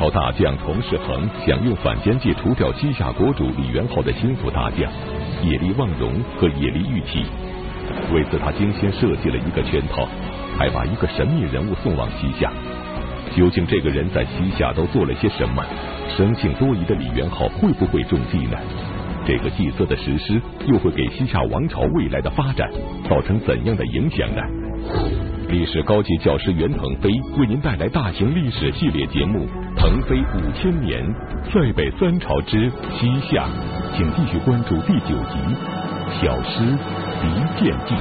朝大将崇世恒想用反间计除掉西夏国主李元昊的心腹大将野离望荣和野利玉起，为此他精心设计了一个圈套，还把一个神秘人物送往西夏。究竟这个人在西夏都做了些什么？生性多疑的李元昊会不会中计呢？这个计策的实施又会给西夏王朝未来的发展造成怎样的影响呢？历史高级教师袁腾飞为您带来大型历史系列节目《腾飞五千年》，塞北三朝之西夏，请继续关注第九集《小师离间计》。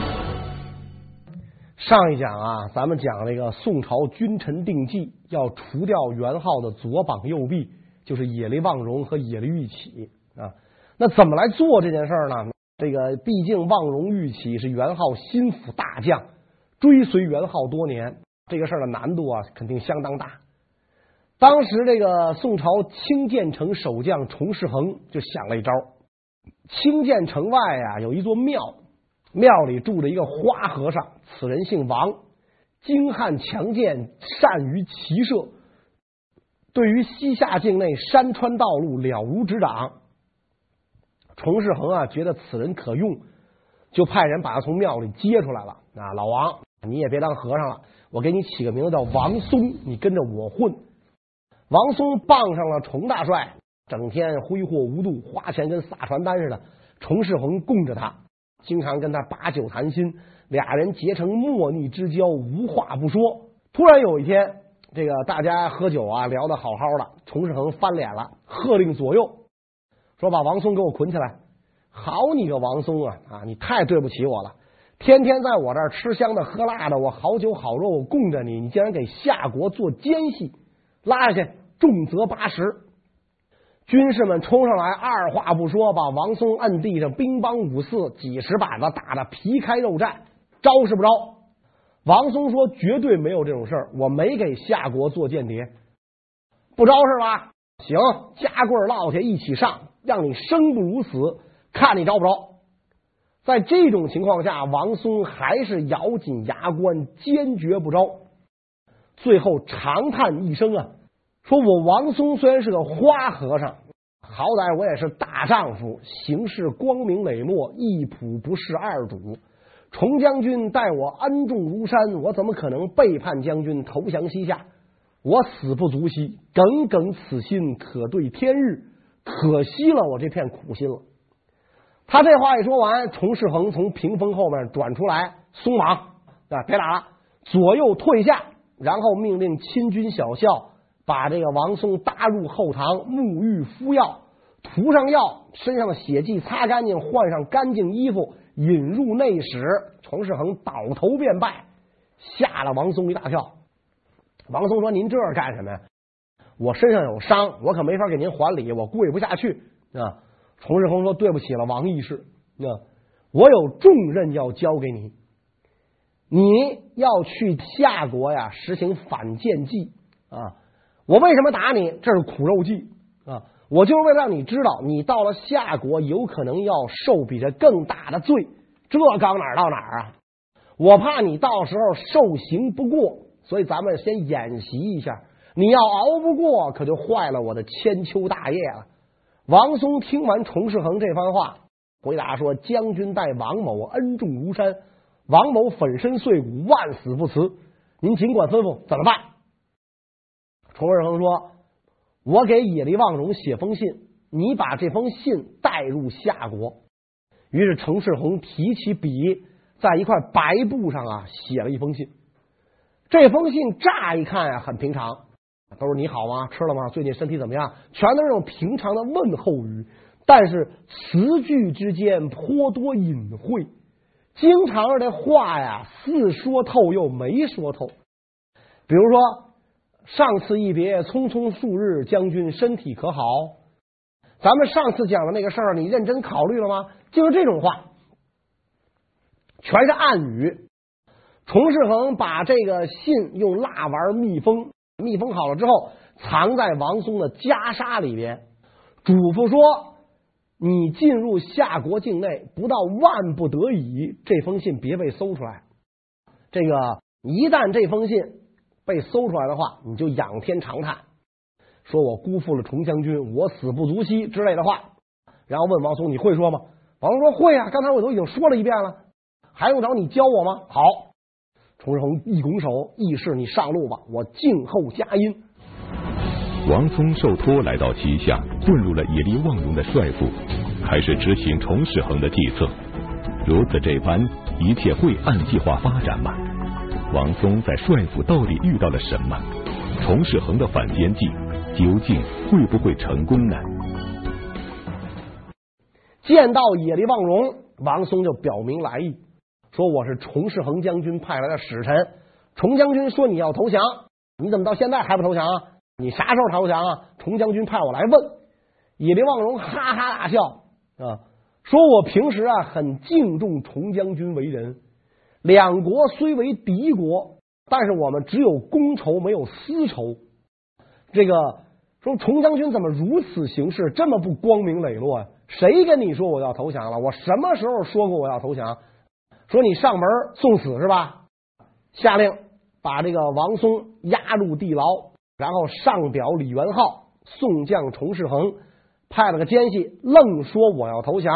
上一讲啊，咱们讲那个宋朝君臣定计，要除掉元昊的左膀右臂，就是野离望荣和野离玉起啊。那怎么来做这件事呢？这个毕竟望荣、玉起是元昊心腹大将。追随元昊多年，这个事儿的难度啊，肯定相当大。当时这个宋朝清涧城守将崇世恒就想了一招。清涧城外啊，有一座庙，庙里住着一个花和尚，此人姓王，精悍强健，善于骑射，对于西夏境内山川道路了如指掌。崇世恒啊，觉得此人可用，就派人把他从庙里接出来了。啊，老王。你也别当和尚了，我给你起个名字叫王松，你跟着我混。王松傍上了崇大帅，整天挥霍无度，花钱跟撒传单似的。崇世恒供着他，经常跟他把酒谈心，俩人结成莫逆之交，无话不说。突然有一天，这个大家喝酒啊，聊得好好的，崇世恒翻脸了，喝令左右说：“把王松给我捆起来！”好你个王松啊啊，你太对不起我了。天天在我这儿吃香的喝辣的，我好酒好肉供着你，你竟然给夏国做奸细，拉下去重责八十。军士们冲上来，二话不说，把王松摁地上，兵帮五四，几十板子打得皮开肉绽，招是不招？王松说：“绝对没有这种事儿，我没给夏国做间谍，不招是吧？行，夹棍落下一起上，让你生不如死，看你招不招。”在这种情况下，王松还是咬紧牙关，坚决不招。最后长叹一声啊，说我王松虽然是个花和尚，好歹我也是大丈夫，行事光明磊落，一仆不是二主。崇将军待我恩重如山，我怎么可能背叛将军，投降西夏？我死不足惜，耿耿此心，可对天日。可惜了我这片苦心了。他这话一说完，崇世恒从屏风后面转出来，松绑啊，别打了，左右退下，然后命令亲军小校把这个王松搭入后堂，沐浴敷药，涂上药，身上的血迹擦干净，换上干净衣服，引入内室。崇世恒倒头便拜，吓了王松一大跳。王松说：“您这是干什么呀？我身上有伤，我可没法给您还礼，我跪不下去啊。”崇世恒说：“对不起了，王义士，那我有重任要交给你，你要去夏国呀，实行反间计啊！我为什么打你？这是苦肉计啊！我就是为了让你知道，你到了夏国有可能要受比这更大的罪。这刚哪儿到哪儿啊？我怕你到时候受刑不过，所以咱们先演习一下。你要熬不过，可就坏了我的千秋大业了。”王松听完崇世恒这番话，回答说：“将军待王某恩重如山，王某粉身碎骨，万死不辞。您尽管吩咐，怎么办？”崇世恒说：“我给野利望荣写封信，你把这封信带入夏国。”于是崇世恒提起笔，在一块白布上啊写了一封信。这封信乍一看啊很平常。都是你好吗？吃了吗？最近身体怎么样？全都是那种平常的问候语，但是词句之间颇多隐晦，经常这话呀似说透又没说透。比如说，上次一别，匆匆数日，将军身体可好？咱们上次讲的那个事儿，你认真考虑了吗？就是这种话，全是暗语。崇世恒把这个信用蜡丸密封。密封好了之后，藏在王松的袈裟里边，嘱咐说：“你进入夏国境内，不到万不得已，这封信别被搜出来。这个一旦这封信被搜出来的话，你就仰天长叹。说我辜负了崇将军，我死不足惜之类的话。然后问王松：“你会说吗？”王松说：“会啊，刚才我都已经说了一遍了，还用着你教我吗？”好，崇世恒一拱手，义士你上路吧，我静候佳音。王松受托来到旗下，混入了野利旺荣的帅府，开始执行崇世恒的计策。如此这般，一切会按计划发展吗？王松在帅府到底遇到了什么？崇世恒的反间计究竟会不会成功呢？见到野利旺荣，王松就表明来意，说我是崇世恒将军派来的使臣。崇将军说你要投降，你怎么到现在还不投降啊？你啥时候投降啊？崇将军派我来问。野离望荣哈哈大笑啊，说我平时啊很敬重崇将军为人。两国虽为敌国，但是我们只有公仇没有私仇。这个说崇将军怎么如此行事，这么不光明磊落啊？谁跟你说我要投降了？我什么时候说过我要投降？说你上门送死是吧？下令把这个王松押入地牢，然后上表李元昊，送将崇世恒，派了个奸细，愣说我要投降，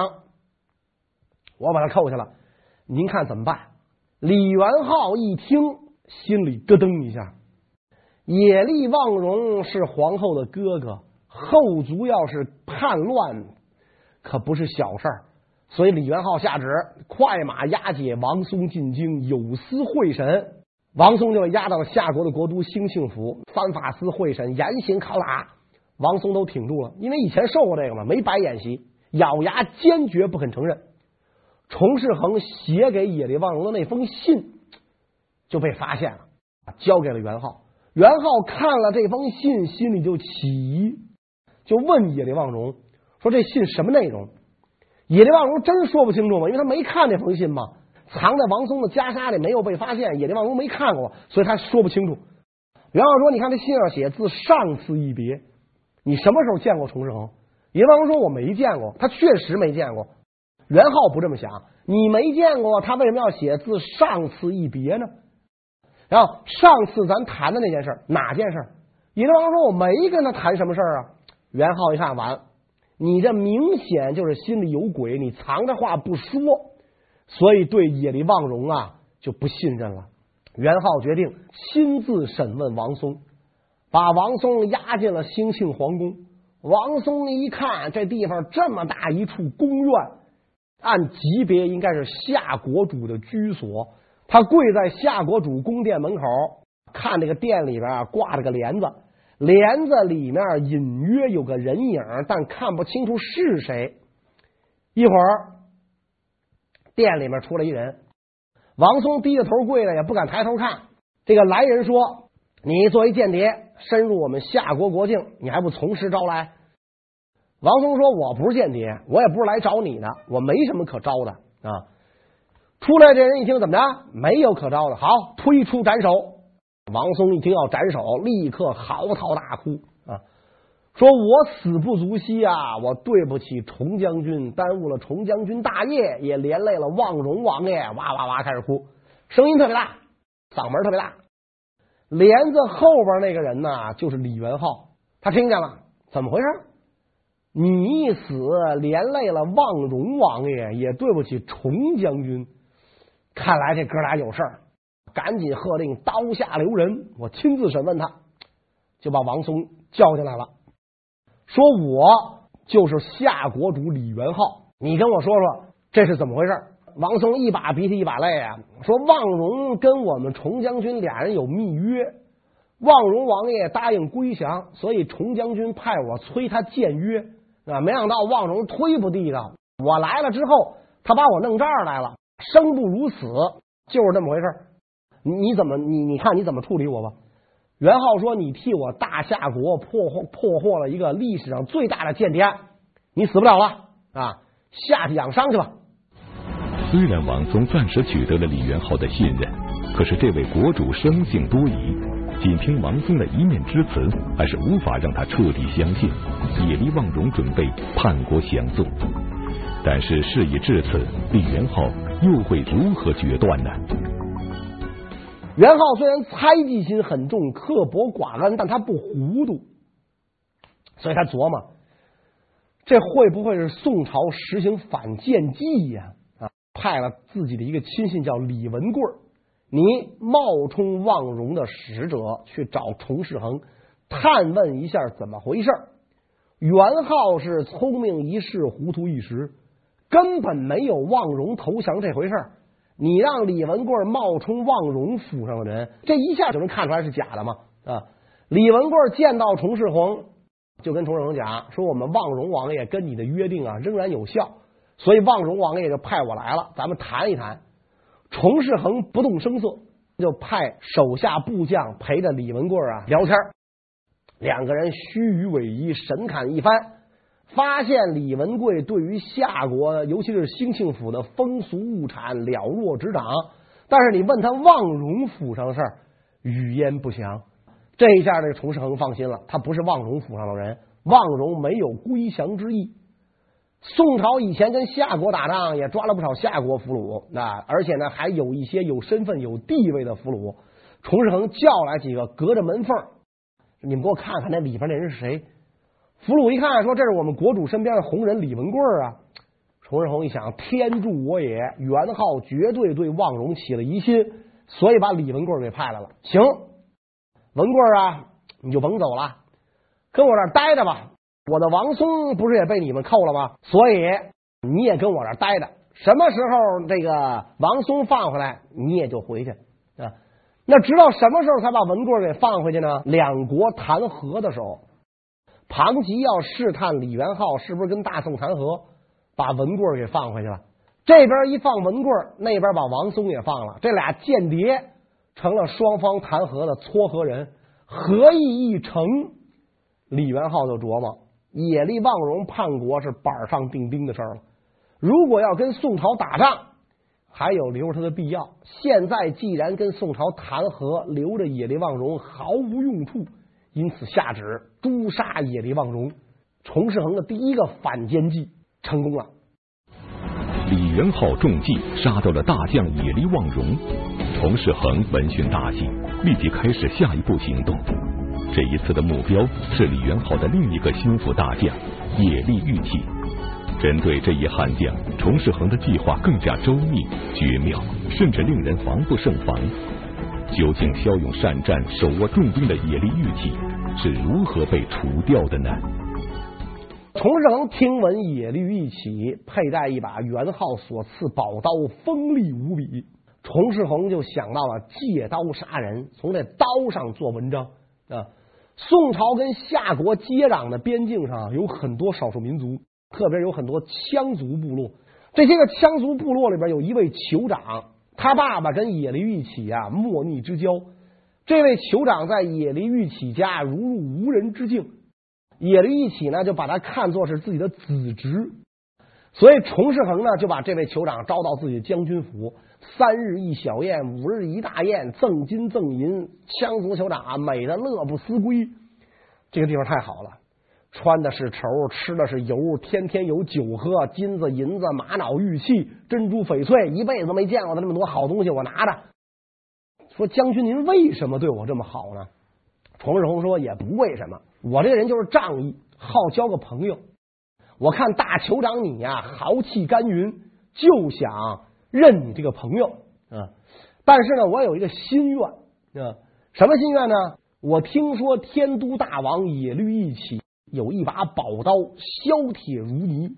我把他扣下了。您看怎么办？李元昊一听，心里咯噔一下。野利望荣是皇后的哥哥，后族要是叛乱。可不是小事儿，所以李元昊下旨，快马押解王松进京，有司会审。王松就押到了夏国的国都兴庆府，三法司会审，严刑拷打。王松都挺住了，因为以前受过这个嘛，没白演习，咬牙坚决不肯承认。崇世恒写给野利望荣的那封信就被发现了，交给了元昊。元昊看了这封信，心里就起疑，就问野利望荣。说这信什么内容？野离望荣真说不清楚吗？因为他没看那封信嘛，藏在王松的袈裟里，没有被发现。野离望荣没看过，所以他说不清楚。元昊说：“你看这信上写字上次一别，你什么时候见过崇世恒？”野离望荣说：“我没见过。”他确实没见过。元昊不这么想，你没见过，他为什么要写字上次一别呢？然后上次咱谈的那件事，哪件事？野离望荣说：“我没跟他谈什么事啊。”元昊一看，完了。你这明显就是心里有鬼，你藏着话不说，所以对野离望荣啊就不信任了。元昊决定亲自审问王松，把王松押进了兴庆皇宫。王松一看这地方这么大一处宫院，按级别应该是夏国主的居所。他跪在夏国主宫殿门口，看这个殿里边挂着个帘子。帘子里面隐约有个人影，但看不清楚是谁。一会儿，店里面出来一人，王松低着头跪着，也不敢抬头看。这个来人说：“你作为间谍，深入我们夏国国境，你还不从实招来？”王松说：“我不是间谍，我也不是来找你的，我没什么可招的啊。”出来这人一听，怎么着？没有可招的，好，推出斩首。王松一听要斩首，立刻嚎啕大哭啊！说我死不足惜啊！我对不起崇将军，耽误了崇将军大业，也连累了望荣王爷。哇哇哇开始哭，声音特别大，嗓门特别大。帘子后边那个人呢，就是李元昊，他听见了，怎么回事？你一死，连累了望荣王爷，也对不起崇将军。看来这哥俩有事儿。赶紧喝令刀下留人，我亲自审问他，就把王松叫进来了，说我就是夏国主李元昊，你跟我说说这是怎么回事？王松一把鼻涕一把泪啊，说望荣跟我们崇将军俩人有密约，望荣王爷答应归降，所以崇将军派我催他见约。啊，没想到望荣推不地道，我来了之后，他把我弄这儿来了，生不如死，就是这么回事。你怎么你你看你怎么处理我吧？元昊说：“你替我大夏国破获破获了一个历史上最大的间谍案，你死不了了啊！下去养伤去吧。”虽然王松暂时取得了李元昊的信任，可是这位国主生性多疑，仅凭王松的一面之词，还是无法让他彻底相信野离望荣准备叛国降宋。但是事已至此，李元昊又会如何决断呢？元昊虽然猜忌心很重、刻薄寡恩，但他不糊涂。所以他琢磨，这会不会是宋朝实行反间计呀？啊，派了自己的一个亲信叫李文贵，你冒充望荣的使者去找崇世恒探问一下怎么回事。元昊是聪明一世，糊涂一时，根本没有望荣投降这回事儿。你让李文贵冒充望荣府上的人，这一下就能看出来是假的吗？啊！李文贵见到崇世恒，就跟崇世恒讲说：“我们望荣王爷跟你的约定啊仍然有效，所以望荣王爷就派我来了，咱们谈一谈。”崇世恒不动声色，就派手下部将陪着李文贵啊聊天。两个人虚与委蛇，神侃一番，发现李文贵对于夏国，尤其是兴庆府的风俗物产了若指掌，但是你问他望荣府上的事儿，语焉不详。这一下，这个崇世恒放心了，他不是望荣府上的人，望荣没有归降之意。宋朝以前跟夏国打仗，也抓了不少夏国俘虏，那而且呢，还有一些有身份、有地位的俘虏。崇世恒叫来几个，隔着门缝，你们给我看看那里边那人是谁？俘虏一看，说这是我们国主身边的红人李文贵啊。崇世恒一想，天助我也，元昊绝对对望荣起了疑心，所以把李文贵给派来了。行。文贵啊，你就甭走了，跟我这儿待着吧。我的王松不是也被你们扣了吗？所以你也跟我这儿待着。什么时候这个王松放回来，你也就回去啊。那直到什么时候才把文贵给放回去呢？两国谈和的时候，庞吉要试探李元昊是不是跟大宋谈和，把文贵给放回去了。这边一放文贵，那边把王松也放了。这俩间谍。成了双方谈和的撮合人，合议一成，李元昊就琢磨：野力望荣叛国是板上钉钉的事儿了。如果要跟宋朝打仗，还有留他的必要。现在既然跟宋朝谈和，留着野力望荣毫无用处，因此下旨诛杀野力望荣。崇世恒的第一个反间计成功了。李元昊中计，杀掉了大将野力望荣。崇世恒闻讯大喜，立即开始下一步行动。这一次的目标是李元昊的另一个心腹大将野力玉器。针对这一悍将，崇世恒的计划更加周密绝妙，甚至令人防不胜防。究竟骁勇善战、手握重兵的野力玉器是如何被除掉的呢？崇世恒听闻野力玉器佩戴一把元昊所赐宝刀，锋利无比。崇世恒就想到了借刀杀人，从这刀上做文章啊。宋朝跟夏国接壤的边境上有很多少数民族，特别有很多羌族部落。这些个羌族部落里边有一位酋长，他爸爸跟野驴玉起啊莫逆之交。这位酋长在野驴玉起家如入无人之境，野驴玉起呢就把他看作是自己的子侄，所以崇世恒呢就把这位酋长招到自己的将军府。三日一小宴，五日一大宴，赠金赠银，羌族酋长啊美得乐不思归。这个地方太好了，穿的是绸，吃的是油，天天有酒喝，金子银子、玛瑙玉器、珍珠翡翠，一辈子没见过的那么多好东西，我拿着。说将军您为什么对我这么好呢？崇世红说也不为什么，我这个人就是仗义，好交个朋友。我看大酋长你呀，豪气干云，就想。认你这个朋友啊，但是呢，我有一个心愿啊，什么心愿呢？我听说天都大王野力玉器有一把宝刀，削铁如泥。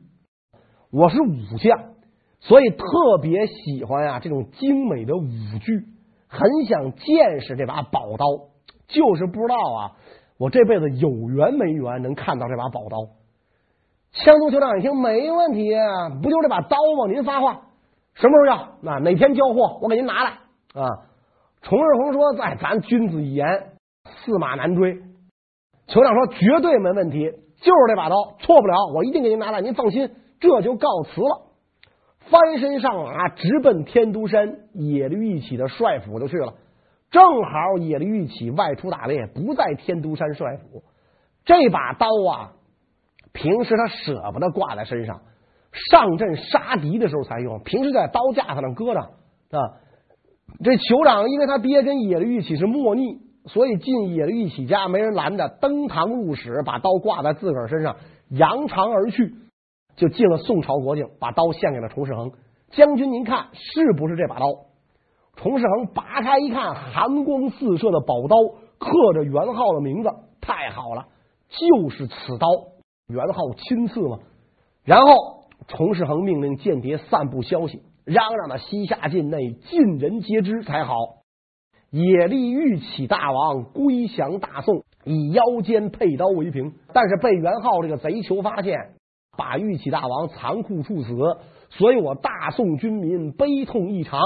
我是武将，所以特别喜欢、啊、这种精美的武具，很想见识这把宝刀，就是不知道啊，我这辈子有缘没缘能看到这把宝刀。羌族酋长一听没问题，不就这把刀吗？您发话。什么时候要？那哪天交货？我给您拿来啊！崇日红说：“在咱君子一言，驷马难追。”酋长说：“绝对没问题，就是这把刀，错不了，我一定给您拿来。您放心，这就告辞了。”翻身上马，直奔天都山野驴玉器的帅府就去了。正好野驴玉器外出打猎，不在天都山帅府。这把刀啊，平时他舍不得挂在身上。上阵杀敌的时候才用，平时在刀架子上搁着啊。这酋长因为他爹跟野驴玉器是莫逆，所以进野一起家没人拦着，登堂入室，把刀挂在自个儿身上，扬长而去，就进了宋朝国境，把刀献给了崇世恒将军。您看是不是这把刀？崇世恒拔开一看，寒光四射的宝刀，刻着元昊的名字，太好了，就是此刀，元昊亲赐嘛。然后崇世恒命令间谍散布消息，嚷嚷的西夏境内尽人皆知才好。野力玉起大王归降大宋，以腰间佩刀为凭。但是被元昊这个贼酋发现，把玉起大王残酷处死，所以我大宋军民悲痛异常。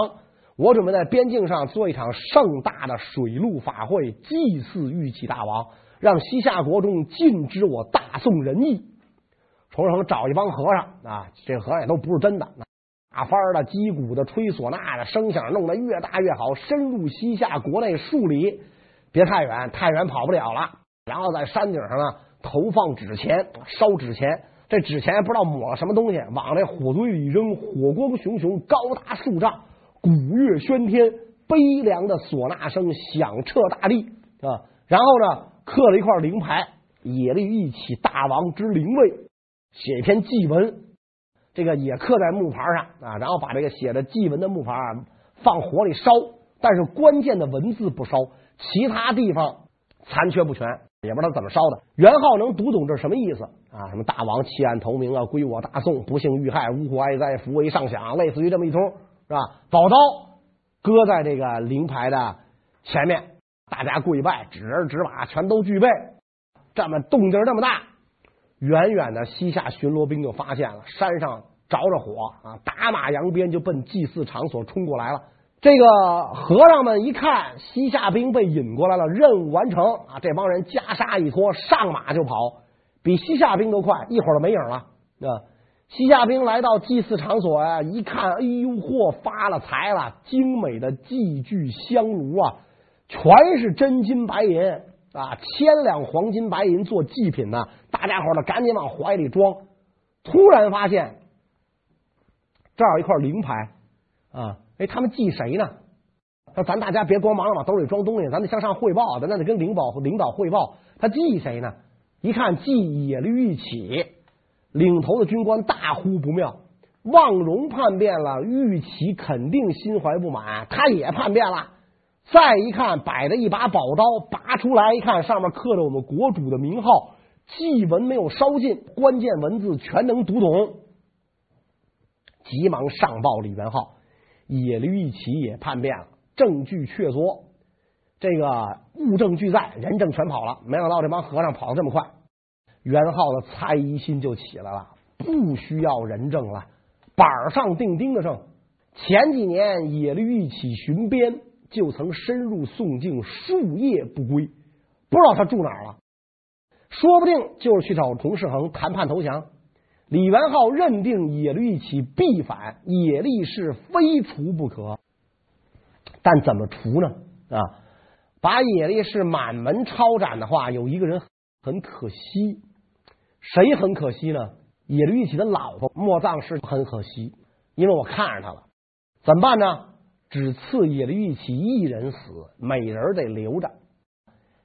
我准备在边境上做一场盛大的水陆法会，祭祀玉起大王，让西夏国中尽知我大宋仁义。崇世恒找一帮和尚啊，这和尚也都不是真的，打幡的、击鼓的、吹唢呐的，声响弄得越大越好，深入西夏国内数里，别太远，太远跑不了了。然后在山顶上呢，投放纸钱，烧纸钱，这纸钱不知道抹了什么东西，往这火堆里扔，火光熊熊，高达数丈，鼓乐喧天，悲凉的唢呐声响彻大地啊。然后呢，刻了一块灵牌，也立一起大王之灵位。写一篇祭文，这个也刻在木牌上啊，然后把这个写着祭文的木牌啊放火里烧，但是关键的文字不烧，其他地方残缺不全，也不知道怎么烧的。元昊能读懂这是什么意思啊？什么大王弃暗投明啊，归我大宋，不幸遇害，呜呼哀哉，福为上享，类似于这么一通是吧？宝刀搁在这个灵牌的前面，大家跪拜，纸人纸马全都具备，这么动静这么大。远远的西夏巡逻兵就发现了山上着着火啊，打马扬鞭就奔祭祀场所冲过来了。这个和尚们一看西夏兵被引过来了，任务完成啊！这帮人袈裟一脱，上马就跑，比西夏兵都快，一会儿就没影了。啊，西夏兵来到祭祀场所呀，一看，哎呦嚯，发了财了！精美的祭具香炉啊，全是真金白银啊，千两黄金白银做祭品呢。大家伙呢，赶紧往怀里装。突然发现这儿有一块灵牌啊！哎，他们祭谁呢？说咱大家别光忙着往兜里装东西，咱得向上汇报，咱得跟领导领导汇报。他祭谁呢？一看祭野驴玉起，领头的军官大呼不妙。望荣叛变了，玉起肯定心怀不满，他也叛变了。再一看，摆着一把宝刀，拔出来一看，上面刻着我们国主的名号。祭文没有烧尽，关键文字全能读懂，急忙上报李元昊，野驴一起也叛变了，证据确凿，这个物证俱在，人证全跑了。没想到这帮和尚跑得这么快，元昊的猜疑心就起来了，不需要人证了，板上钉钉的证。前几年野驴一起巡边，就曾深入宋境数夜不归，不知道他住哪儿了。说不定就是去找崇世恒谈判投降。李元昊认定野绿一起必反，野力是非除不可。但怎么除呢？啊，把野力是满门抄斩的话，有一个人很可惜。谁很可惜呢？野绿一起的老婆莫藏氏很可惜，因为我看着他了。怎么办呢？只赐野驴一起一人死，美人得留着。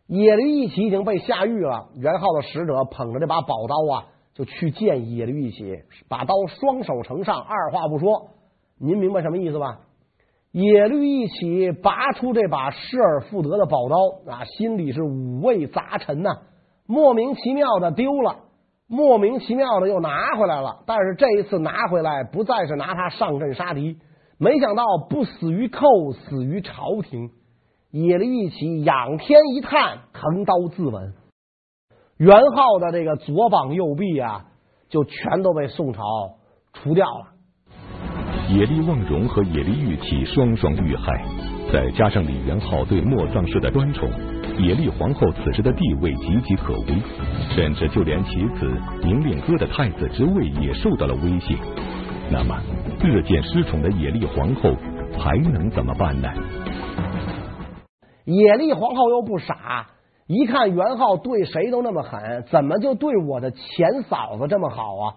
野驴一起已经被下狱了，元昊的使者捧着这把宝刀啊，就去见野驴一起，把刀双手呈上，二话不说。您明白什么意思吧？野驴一起拔出这把失而复得的宝刀啊，心里是五味杂陈呐，莫名其妙的丢了，莫名其妙的又拿回来了。但是这一次拿回来，不再是拿它上阵杀敌，没想到不死于寇，死于朝廷。野绿一起仰天一叹，横刀自刎。元昊的这个左膀右臂啊，就全都被宋朝除掉了。野力望荣和野利玉起双双遇害，再加上李元昊对莫藏氏的专宠，野力皇后此时的地位岌岌可危，甚至就连其子宁令哥的太子之位也受到了威胁。那么，日渐失宠的野丽皇后还能怎么办呢？野丽皇后又不傻，一看元昊对谁都那么狠，怎么就对我的前嫂子这么好啊？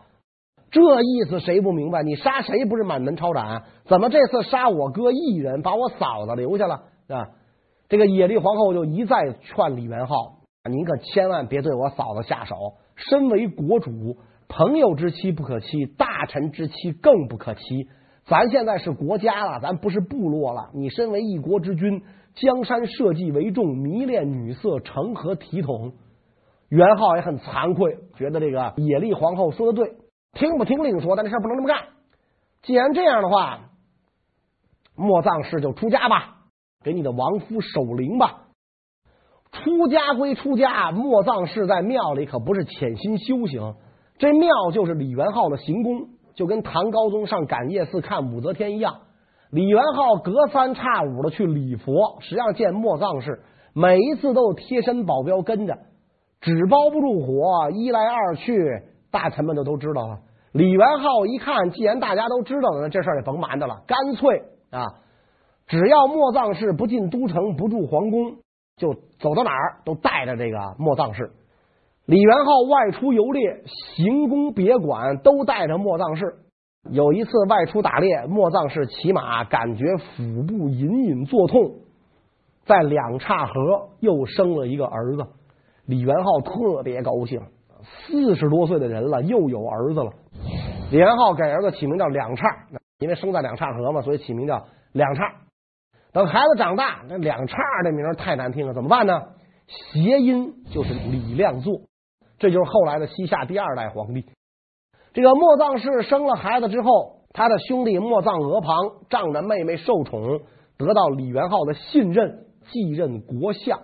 这意思谁不明白？你杀谁不是满门抄斩？怎么这次杀我哥一人，把我嫂子留下了？啊？这个野丽皇后就一再劝李元昊：“您可千万别对我嫂子下手。身为国主，朋友之妻不可欺，大臣之妻更不可欺。咱现在是国家了，咱不是部落了。你身为一国之君，江山社稷为重，迷恋女色，成何体统？”元昊也很惭愧，觉得这个野丽皇后说的对，听不听另说，但这事不能这么干。既然这样的话，莫藏氏就出家吧。给你的亡夫守灵吧。出家归出家，莫藏氏在庙里可不是潜心修行，这庙就是李元昊的行宫，就跟唐高宗上感业寺看武则天一样。李元昊隔三差五的去礼佛，实际上见莫藏氏，每一次都有贴身保镖跟着，纸包不住火，一来二去，大臣们就都知道了。李元昊一看，既然大家都知道了，那这事儿也甭瞒着了，干脆啊。只要莫藏氏不进都城，不住皇宫，就走到哪儿都带着这个莫藏氏。李元昊外出游猎，行宫别馆都带着莫藏氏。有一次外出打猎，莫藏氏骑马，感觉腹部隐隐作痛，在两岔河又生了一个儿子。李元昊特别高兴，四十多岁的人了，又有儿子了。李元昊给儿子起名叫两岔，因为生在两岔河嘛，所以起名叫两岔。等孩子长大，那两岔这名太难听了，怎么办呢？谐音就是李亮座，这就是后来的西夏第二代皇帝。这个莫藏氏生了孩子之后，他的兄弟莫藏额庞仗着妹妹受宠，得到李元昊的信任，继任国相。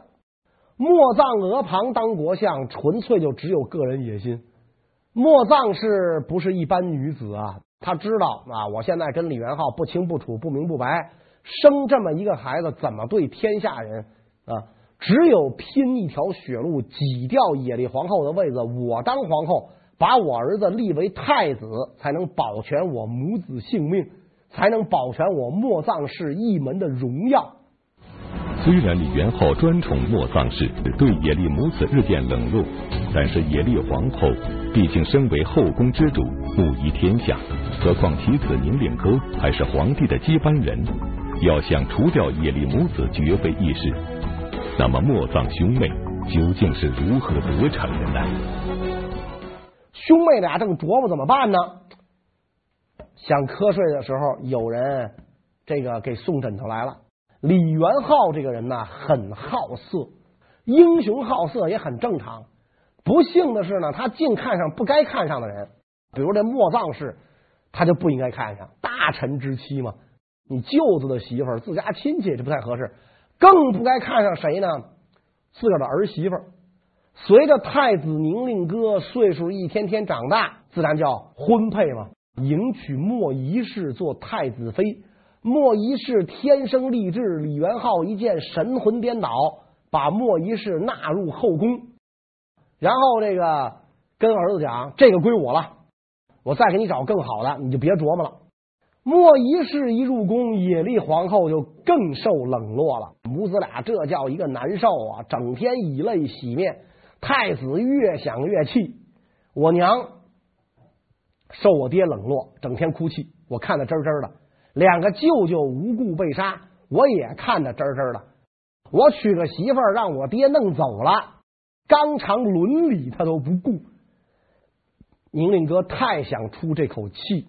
莫藏额庞当国相，纯粹就只有个人野心。莫藏氏不是一般女子啊，她知道啊，我现在跟李元昊不清不楚，不明不白。生这么一个孩子，怎么对天下人啊？只有拼一条血路，挤掉野丽皇后的位子，我当皇后，把我儿子立为太子，才能保全我母子性命，才能保全我莫藏氏一门的荣耀。虽然李元昊专宠莫藏氏，对野丽母子日渐冷落，但是野丽皇后毕竟身为后宫之主，母仪天下，何况其子宁令哥还是皇帝的接班人。要想除掉野丽母子，绝非易事。那么莫臧兄妹究竟是如何得逞的呢？兄妹俩正琢磨怎么办呢？想瞌睡的时候，有人这个给送枕头来了。李元昊这个人呢，很好色，英雄好色也很正常。不幸的是呢，他竟看上不该看上的人，比如这莫臧氏，他就不应该看上大臣之妻嘛。你舅子的媳妇儿，自家亲戚，这不太合适，更不该看上谁呢？自个儿的儿媳妇。随着太子宁令哥岁数一天天长大，自然叫婚配嘛，迎娶莫仪氏做太子妃。莫仪氏天生丽质，李元昊一见神魂颠倒，把莫仪氏纳入后宫，然后这个跟儿子讲：“这个归我了，我再给你找更好的，你就别琢磨了。”莫仪氏一入宫，野丽皇后就更受冷落了。母子俩这叫一个难受啊！整天以泪洗面。太子越想越气，我娘受我爹冷落，整天哭泣，我看得真真的。两个舅舅无故被杀，我也看得真真的。我娶个媳妇儿让我爹弄走了，纲常伦理他都不顾。宁令哥太想出这口气。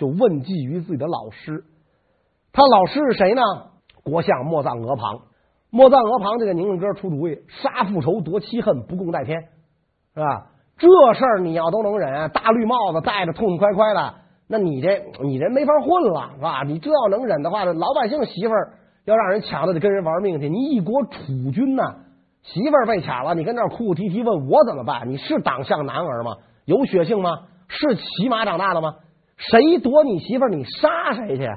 就问计于自己的老师，他老师是谁呢？国相莫藏额庞。莫藏额庞这个宁令哥出主意，杀父仇，夺妻恨，不共戴天，是吧？这事儿你要都能忍，大绿帽子戴着痛痛快快的，那你这你人没法混了，是吧？你这要能忍的话，老百姓媳妇儿要让人抢了，得跟人玩命去。你一国储君呐，媳妇儿被抢了，你跟那哭哭啼啼问我怎么办？你是党项男儿吗？有血性吗？是骑马长大的吗？谁夺你媳妇儿，你杀谁去？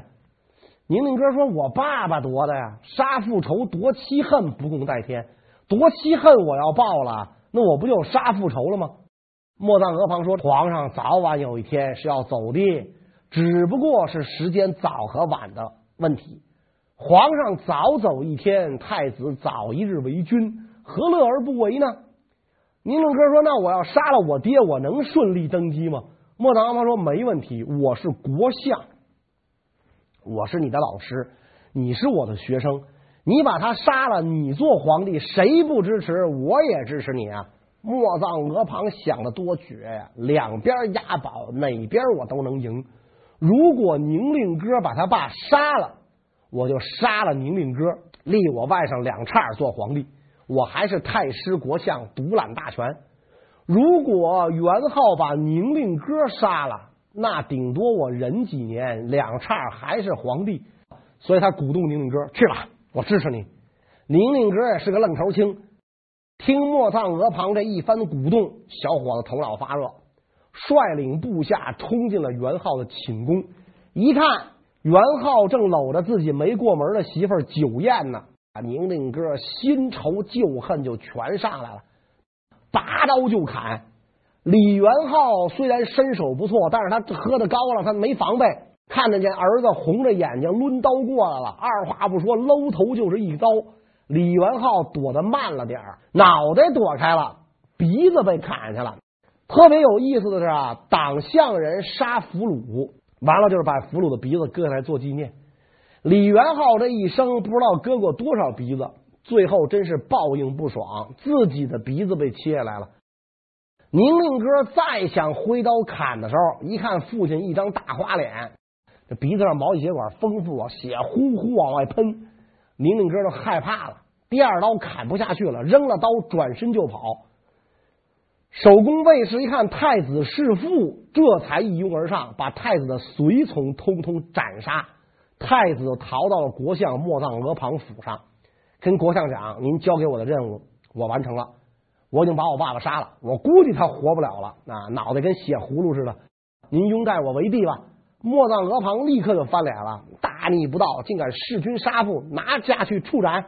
宁令哥说：“我爸爸夺的呀，杀父仇，夺妻恨，不共戴天。夺妻恨我要报了，那我不就杀父仇了吗？”莫藏额庞说：“皇上早晚有一天是要走的，只不过是时间早和晚的问题。皇上早走一天，太子早一日为君，何乐而不为呢？”宁令哥说：“那我要杀了我爹，我能顺利登基吗？”莫藏额庞说：“没问题，我是国相，我是你的老师，你是我的学生，你把他杀了，你做皇帝，谁不支持？我也支持你啊！莫藏额旁想的多绝呀，两边押宝，哪边我都能赢。如果宁令哥把他爸杀了，我就杀了宁令哥，立我外甥两叉做皇帝，我还是太师国相，独揽大权。如果元昊把宁令哥杀了，那顶多我忍几年，两叉还是皇帝。所以他鼓动宁令哥去吧，我支持你。宁令哥也是个愣头青，听莫藏额旁这一番鼓动，小伙子头脑发热，率领部下冲进了元昊的寝宫，一看元昊正搂着自己没过门的媳妇儿酒宴呢，啊，宁令哥新仇旧恨就全上来了。拔刀就砍，李元昊虽然身手不错，但是他喝的高了，他没防备，看得见儿子红着眼睛抡刀过来了，二话不说搂头就是一刀。李元昊躲得慢了点儿，脑袋躲开了，鼻子被砍下了。特别有意思的是啊，党项人杀俘虏，完了就是把俘虏的鼻子割下来做纪念。李元昊这一生不知道割过多少鼻子。最后真是报应不爽，自己的鼻子被切下来了。宁令哥再想挥刀砍的时候，一看父亲一张大花脸，这鼻子上毛细血管丰富啊，血呼呼往外喷。宁令哥就害怕了，第二刀砍不下去了，扔了刀转身就跑。守宫卫士一看太子弑父，这才一拥而上，把太子的随从通通斩杀。太子逃到了国相莫藏额旁府上。跟国相讲，您交给我的任务我完成了，我已经把我爸爸杀了，我估计他活不了了啊，脑袋跟血葫芦似的。您拥戴我为帝吧。莫藏额旁立刻就翻脸了，大逆不道，竟敢弑君杀父，拿下去处斩。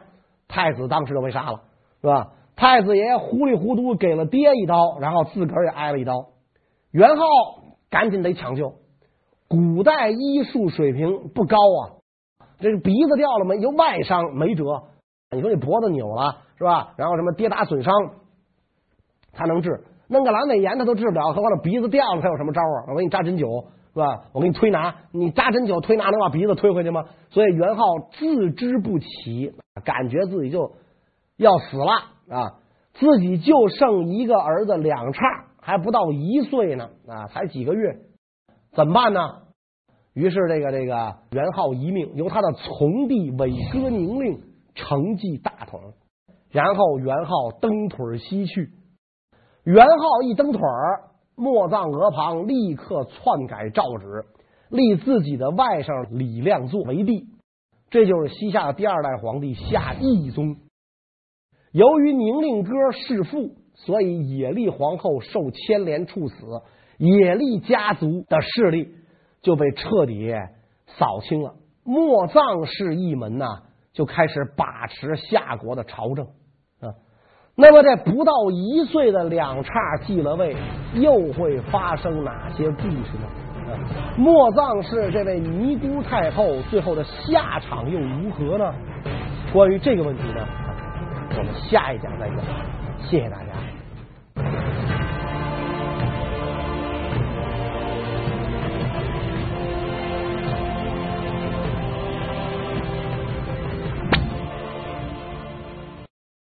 太子当时就被杀了，是吧？太子爷糊里糊涂给了爹一刀，然后自个儿也挨了一刀。元昊赶紧得抢救，古代医术水平不高啊，这个鼻子掉了没？有外伤没辙。你说你脖子扭了是吧？然后什么跌打损伤，他能治？弄个阑尾炎他都治不了，何况这鼻子掉了，他有什么招啊？我给你扎针灸是吧？我给你推拿，你扎针灸推拿能把鼻子推回去吗？所以元昊自知不起，感觉自己就要死了啊！自己就剩一个儿子两叉，还不到一岁呢啊，才几个月，怎么办呢？于是这个这个元昊一命由他的从弟韦哥宁令。承继大统，然后元昊蹬腿西去。元昊一蹬腿儿，莫藏额旁立刻篡改诏旨，立自己的外甥李亮作为帝。这就是西夏的第二代皇帝夏懿宗。由于宁令哥弑父，所以也立皇后受牵连处死，也立家族的势力就被彻底扫清了。莫藏氏一门呐。就开始把持夏国的朝政啊，那么这不到一岁的两叉继了位，又会发生哪些故事呢？啊，莫藏氏这位尼姑太后最后的下场又如何呢？关于这个问题呢，我们下一讲再讲。谢谢大家。